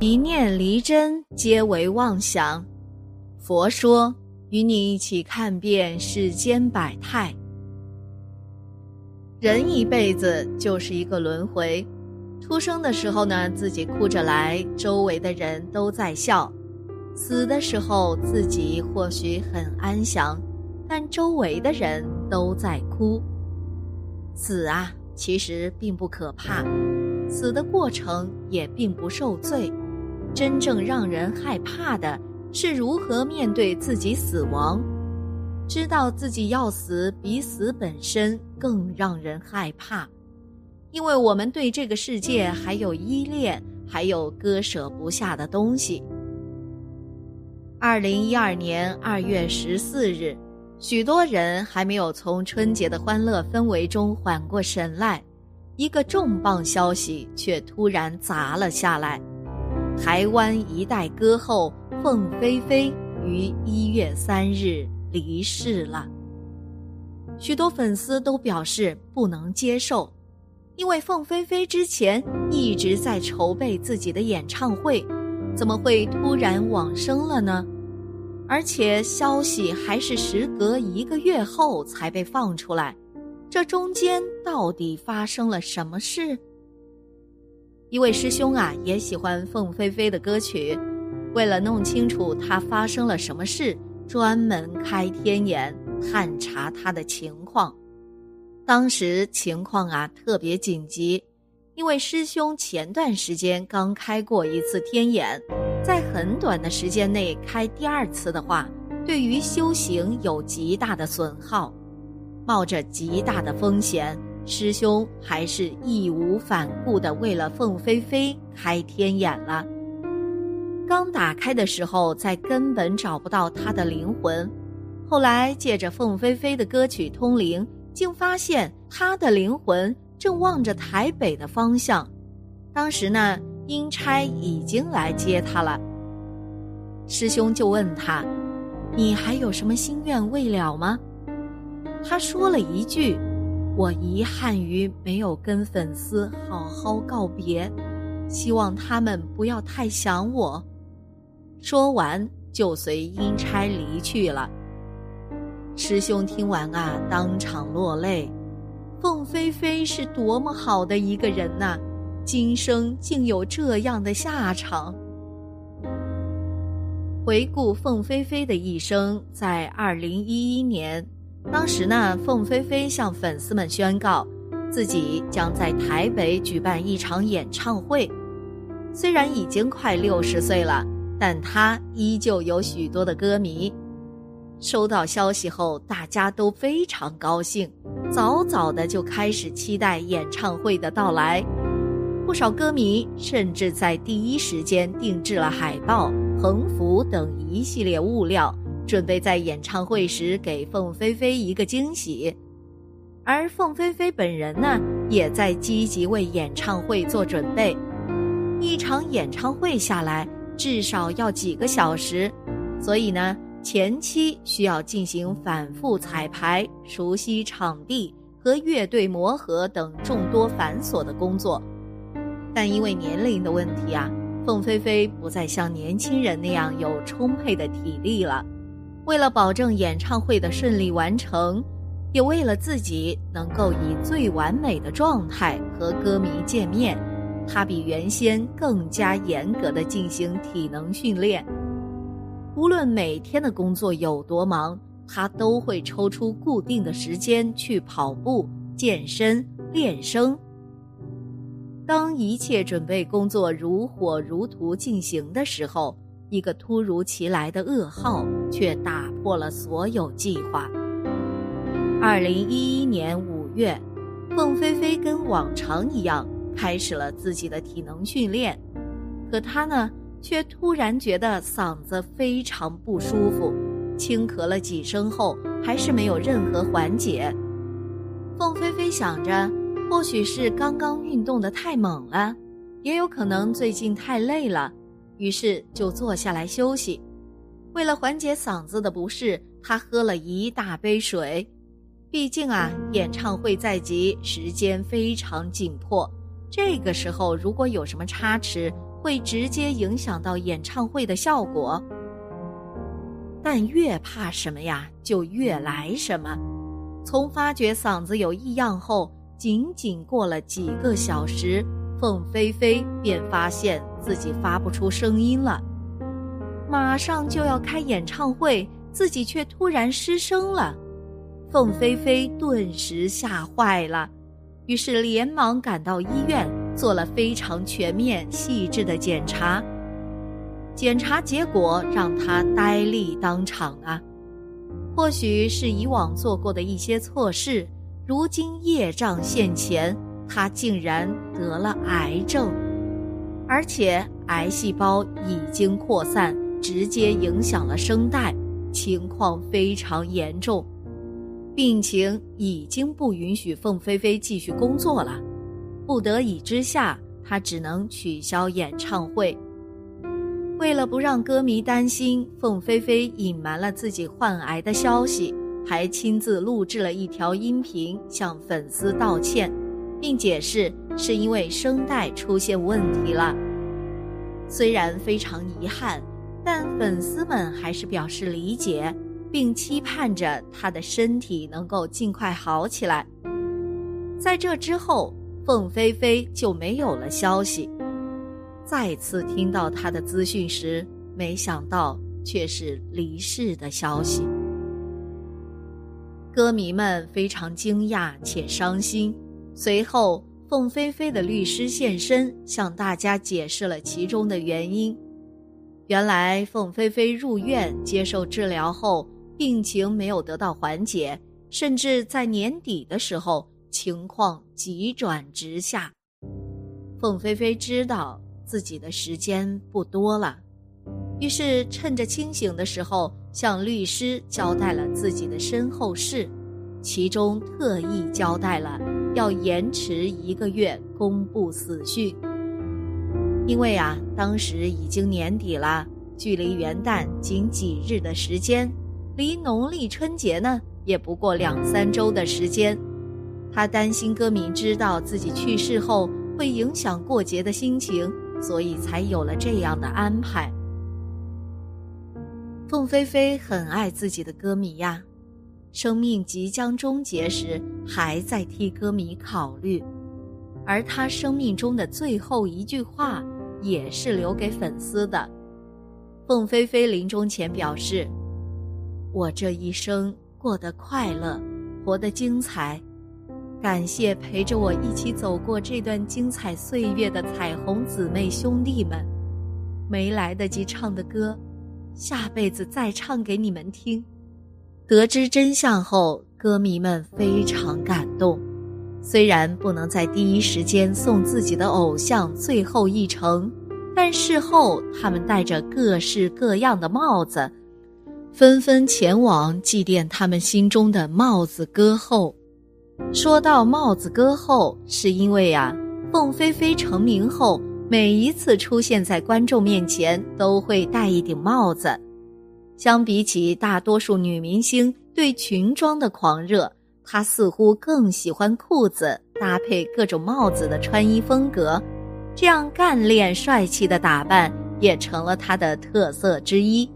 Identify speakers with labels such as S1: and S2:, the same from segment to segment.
S1: 一念离真，皆为妄想。佛说，与你一起看遍世间百态。人一辈子就是一个轮回。出生的时候呢，自己哭着来，周围的人都在笑；死的时候，自己或许很安详，但周围的人都在哭。死啊，其实并不可怕，死的过程也并不受罪。真正让人害怕的是如何面对自己死亡。知道自己要死，比死本身更让人害怕，因为我们对这个世界还有依恋，还有割舍不下的东西。二零一二年二月十四日，许多人还没有从春节的欢乐氛围中缓过神来，一个重磅消息却突然砸了下来。台湾一代歌后凤飞飞于一月三日离世了。许多粉丝都表示不能接受，因为凤飞飞之前一直在筹备自己的演唱会，怎么会突然往生了呢？而且消息还是时隔一个月后才被放出来，这中间到底发生了什么事？一位师兄啊，也喜欢凤飞飞的歌曲，为了弄清楚他发生了什么事，专门开天眼探查他的情况。当时情况啊特别紧急，因为师兄前段时间刚开过一次天眼，在很短的时间内开第二次的话，对于修行有极大的损耗，冒着极大的风险。师兄还是义无反顾的为了凤飞飞开天眼了。刚打开的时候，在根本找不到他的灵魂，后来借着凤飞飞的歌曲通灵，竟发现他的灵魂正望着台北的方向。当时呢，阴差已经来接他了。师兄就问他：“你还有什么心愿未了吗？”他说了一句。我遗憾于没有跟粉丝好好告别，希望他们不要太想我。说完就随阴差离去了。师兄听完啊，当场落泪。凤飞飞是多么好的一个人呐，今生竟有这样的下场。回顾凤飞飞的一生，在二零一一年。当时呢，凤飞飞向粉丝们宣告，自己将在台北举办一场演唱会。虽然已经快六十岁了，但他依旧有许多的歌迷。收到消息后，大家都非常高兴，早早的就开始期待演唱会的到来。不少歌迷甚至在第一时间定制了海报、横幅等一系列物料。准备在演唱会时给凤飞飞一个惊喜，而凤飞飞本人呢，也在积极为演唱会做准备。一场演唱会下来至少要几个小时，所以呢，前期需要进行反复彩排、熟悉场地和乐队磨合等众多繁琐的工作。但因为年龄的问题啊，凤飞飞不再像年轻人那样有充沛的体力了。为了保证演唱会的顺利完成，也为了自己能够以最完美的状态和歌迷见面，他比原先更加严格的进行体能训练。无论每天的工作有多忙，他都会抽出固定的时间去跑步、健身、练声。当一切准备工作如火如荼进行的时候。一个突如其来的噩耗却打破了所有计划。二零一一年五月，凤飞飞跟往常一样开始了自己的体能训练。可他呢，却突然觉得嗓子非常不舒服，轻咳了几声后，还是没有任何缓解。凤飞飞想着，或许是刚刚运动的太猛了，也有可能最近太累了，于是就坐下来休息。为了缓解嗓子的不适，他喝了一大杯水。毕竟啊，演唱会在即，时间非常紧迫。这个时候如果有什么差池，会直接影响到演唱会的效果。但越怕什么呀，就越来什么。从发觉嗓子有异样后，仅仅过了几个小时，凤飞飞便发现自己发不出声音了。马上就要开演唱会，自己却突然失声了，凤飞飞顿时吓坏了，于是连忙赶到医院，做了非常全面、细致的检查。检查结果让他呆立当场啊！或许是以往做过的一些错事，如今业障现前，他竟然得了癌症，而且癌细胞已经扩散。直接影响了声带，情况非常严重，病情已经不允许凤飞飞继续工作了。不得已之下，他只能取消演唱会。为了不让歌迷担心，凤飞飞隐瞒了自己患癌的消息，还亲自录制了一条音频向粉丝道歉，并解释是因为声带出现问题了。虽然非常遗憾。但粉丝们还是表示理解，并期盼着他的身体能够尽快好起来。在这之后，凤飞飞就没有了消息。再次听到他的资讯时，没想到却是离世的消息。歌迷们非常惊讶且伤心。随后，凤飞飞的律师现身，向大家解释了其中的原因。原来凤飞飞入院接受治疗后，病情没有得到缓解，甚至在年底的时候情况急转直下。凤飞飞知道自己的时间不多了，于是趁着清醒的时候向律师交代了自己的身后事，其中特意交代了要延迟一个月公布死讯。因为啊，当时已经年底了，距离元旦仅几日的时间，离农历春节呢也不过两三周的时间。他担心歌迷知道自己去世后会影响过节的心情，所以才有了这样的安排。凤飞飞很爱自己的歌迷呀，生命即将终结时还在替歌迷考虑，而他生命中的最后一句话。也是留给粉丝的。凤飞飞临终前表示：“我这一生过得快乐，活得精彩，感谢陪着我一起走过这段精彩岁月的彩虹姊妹兄弟们。没来得及唱的歌，下辈子再唱给你们听。”得知真相后，歌迷们非常感动。虽然不能在第一时间送自己的偶像最后一程，但事后他们戴着各式各样的帽子，纷纷前往祭奠他们心中的帽子歌后。说到帽子歌后，是因为呀，凤飞飞成名后，每一次出现在观众面前都会戴一顶帽子。相比起大多数女明星对裙装的狂热。她似乎更喜欢裤子搭配各种帽子的穿衣风格，这样干练帅气的打扮也成了他的特色之一。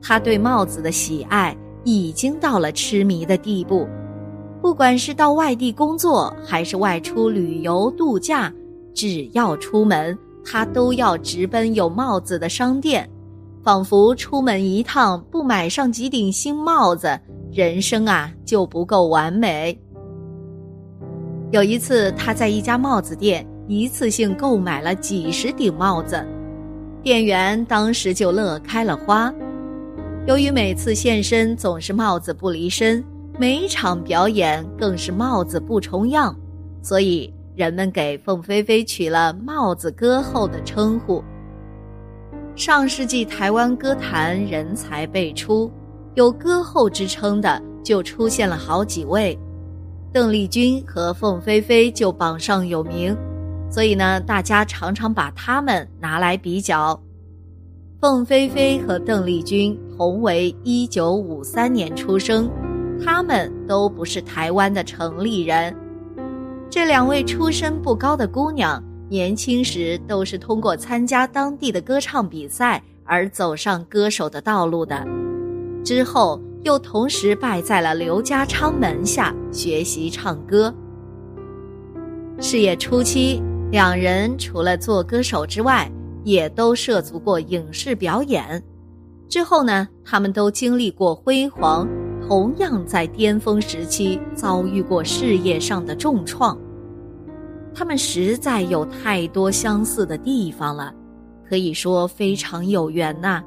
S1: 他对帽子的喜爱已经到了痴迷的地步，不管是到外地工作还是外出旅游度假，只要出门，他都要直奔有帽子的商店，仿佛出门一趟不买上几顶新帽子。人生啊就不够完美。有一次，他在一家帽子店一次性购买了几十顶帽子，店员当时就乐开了花。由于每次现身总是帽子不离身，每场表演更是帽子不重样，所以人们给凤飞飞取了“帽子歌后”的称呼。上世纪台湾歌坛人才辈出，有歌后之称的就出现了好几位，邓丽君和凤飞飞就榜上有名，所以呢，大家常常把他们拿来比较。凤飞飞和邓丽君同为一九五三年出生，他们都不是台湾的城里人。这两位出身不高的姑娘，年轻时都是通过参加当地的歌唱比赛而走上歌手的道路的，之后又同时拜在了刘家昌门下学习唱歌。事业初期，两人除了做歌手之外，也都涉足过影视表演。之后呢，他们都经历过辉煌。同样在巅峰时期遭遇过事业上的重创，他们实在有太多相似的地方了，可以说非常有缘呐。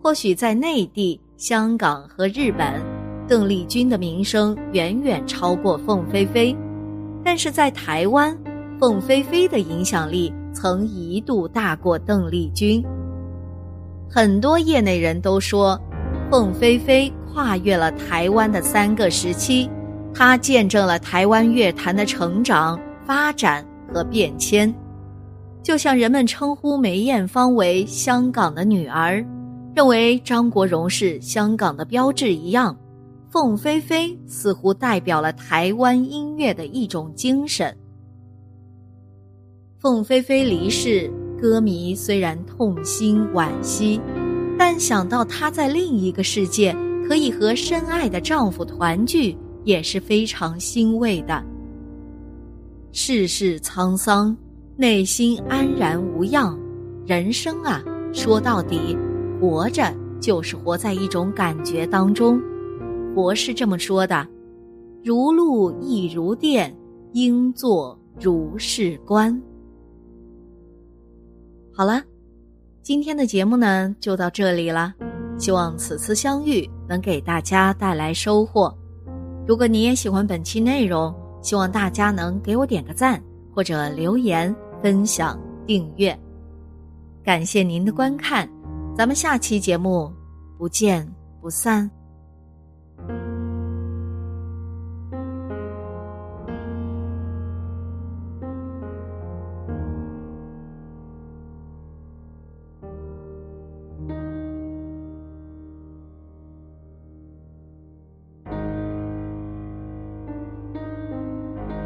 S1: 或许在内地、香港和日本，邓丽君的名声远远超过凤飞飞，但是在台湾，凤飞飞的影响力曾一度大过邓丽君。很多业内人都说，凤飞飞。跨越了台湾的三个时期，她见证了台湾乐坛的成长、发展和变迁。就像人们称呼梅艳芳为香港的女儿，认为张国荣是香港的标志一样，凤飞飞似乎代表了台湾音乐的一种精神。凤飞飞离世，歌迷虽然痛心惋惜，但想到她在另一个世界。可以和深爱的丈夫团聚，也是非常欣慰的。世事沧桑，内心安然无恙。人生啊，说到底，活着就是活在一种感觉当中。佛是这么说的：“如露亦如电，应作如是观。”好了，今天的节目呢，就到这里了。希望此次相遇能给大家带来收获。如果你也喜欢本期内容，希望大家能给我点个赞，或者留言、分享、订阅。感谢您的观看，咱们下期节目不见不散。